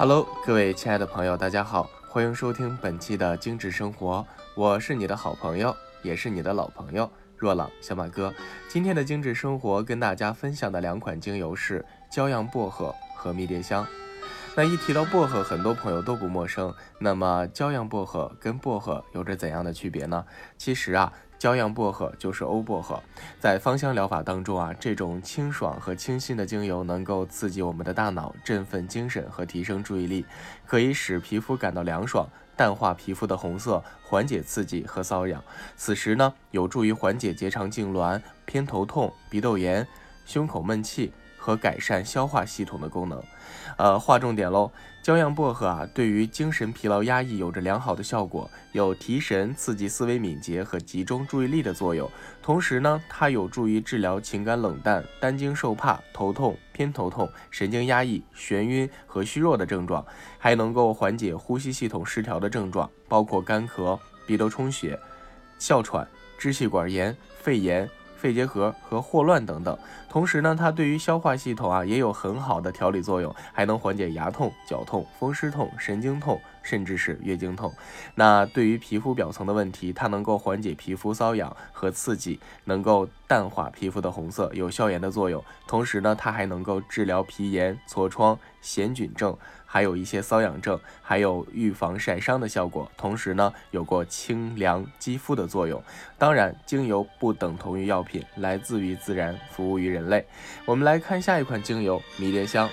Hello，各位亲爱的朋友，大家好，欢迎收听本期的精致生活，我是你的好朋友，也是你的老朋友若朗小马哥。今天的精致生活跟大家分享的两款精油是骄阳薄荷和迷迭香。那一提到薄荷，很多朋友都不陌生。那么骄阳薄荷跟薄荷有着怎样的区别呢？其实啊。骄阳薄荷就是欧薄荷，在芳香疗法当中啊，这种清爽和清新的精油能够刺激我们的大脑，振奋精神和提升注意力，可以使皮肤感到凉爽，淡化皮肤的红色，缓解刺激和瘙痒。此时呢，有助于缓解结肠痉挛、偏头痛、鼻窦炎、胸口闷气。和改善消化系统的功能，呃，划重点喽。骄阳薄荷啊，对于精神疲劳压抑有着良好的效果，有提神、刺激思维敏捷和集中注意力的作用。同时呢，它有助于治疗情感冷淡、担惊受怕、头痛、偏头痛、神经压抑、眩晕和虚弱的症状，还能够缓解呼吸系统失调的症状，包括干咳、鼻窦充血、哮喘、支气管炎、肺炎。肺结核和霍乱等等，同时呢，它对于消化系统啊也有很好的调理作用，还能缓解牙痛、脚痛、风湿痛、神经痛，甚至是月经痛。那对于皮肤表层的问题，它能够缓解皮肤瘙痒和刺激，能够淡化皮肤的红色，有消炎的作用。同时呢，它还能够治疗皮炎、痤疮、癣菌症。还有一些瘙痒症，还有预防晒伤的效果，同时呢，有过清凉肌肤的作用。当然，精油不等同于药品，来自于自然，服务于人类。我们来看下一款精油——迷迭香。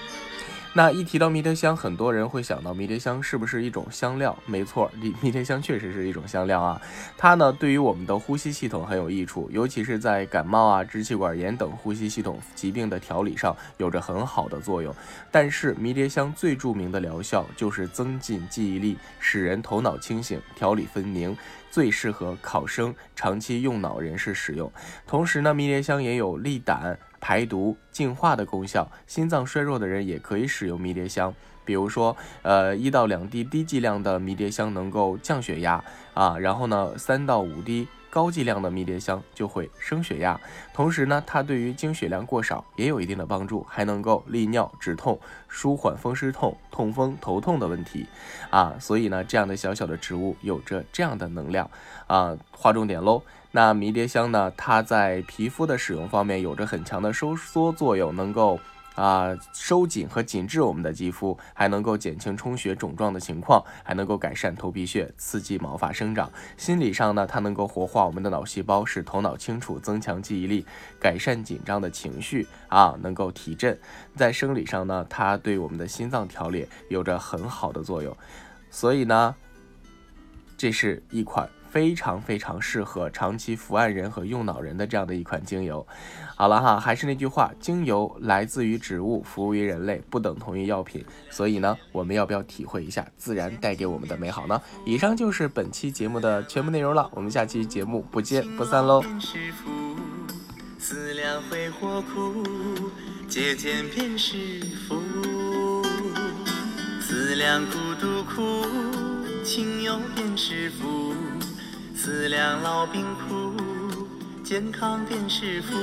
那一提到迷迭香，很多人会想到迷迭香是不是一种香料？没错，迷迷迭香确实是一种香料啊。它呢，对于我们的呼吸系统很有益处，尤其是在感冒啊、支气管炎等呼吸系统疾病的调理上有着很好的作用。但是迷迭香最著名的疗效就是增进记忆力，使人头脑清醒，条理分明，最适合考生、长期用脑人士使用。同时呢，迷迭香也有利胆。排毒净化的功效，心脏衰弱的人也可以使用迷迭香。比如说，呃，一到两滴低剂量的迷迭香能够降血压啊，然后呢，三到五滴高剂量的迷迭香就会升血压。同时呢，它对于经血量过少也有一定的帮助，还能够利尿止痛，舒缓风湿痛、痛风、头痛的问题啊。所以呢，这样的小小的植物有着这样的能量啊。划重点喽。那迷迭香呢？它在皮肤的使用方面有着很强的收缩作用，能够啊收紧和紧致我们的肌肤，还能够减轻充血肿胀的情况，还能够改善头皮屑，刺激毛发生长。心理上呢，它能够活化我们的脑细胞，使头脑清楚，增强记忆力，改善紧张的情绪啊，能够提振。在生理上呢，它对我们的心脏调理有着很好的作用。所以呢，这是一款。非常非常适合长期伏案人和用脑人的这样的一款精油。好了哈，还是那句话，精油来自于植物，服务于人类，不等同于药品。所以呢，我们要不要体会一下自然带给我们的美好呢？以上就是本期节目的全部内容了，我们下期节目不见不散喽。思量苦，借剑便是福。思量孤独苦，情有便是福。思量老病苦，健康便是福。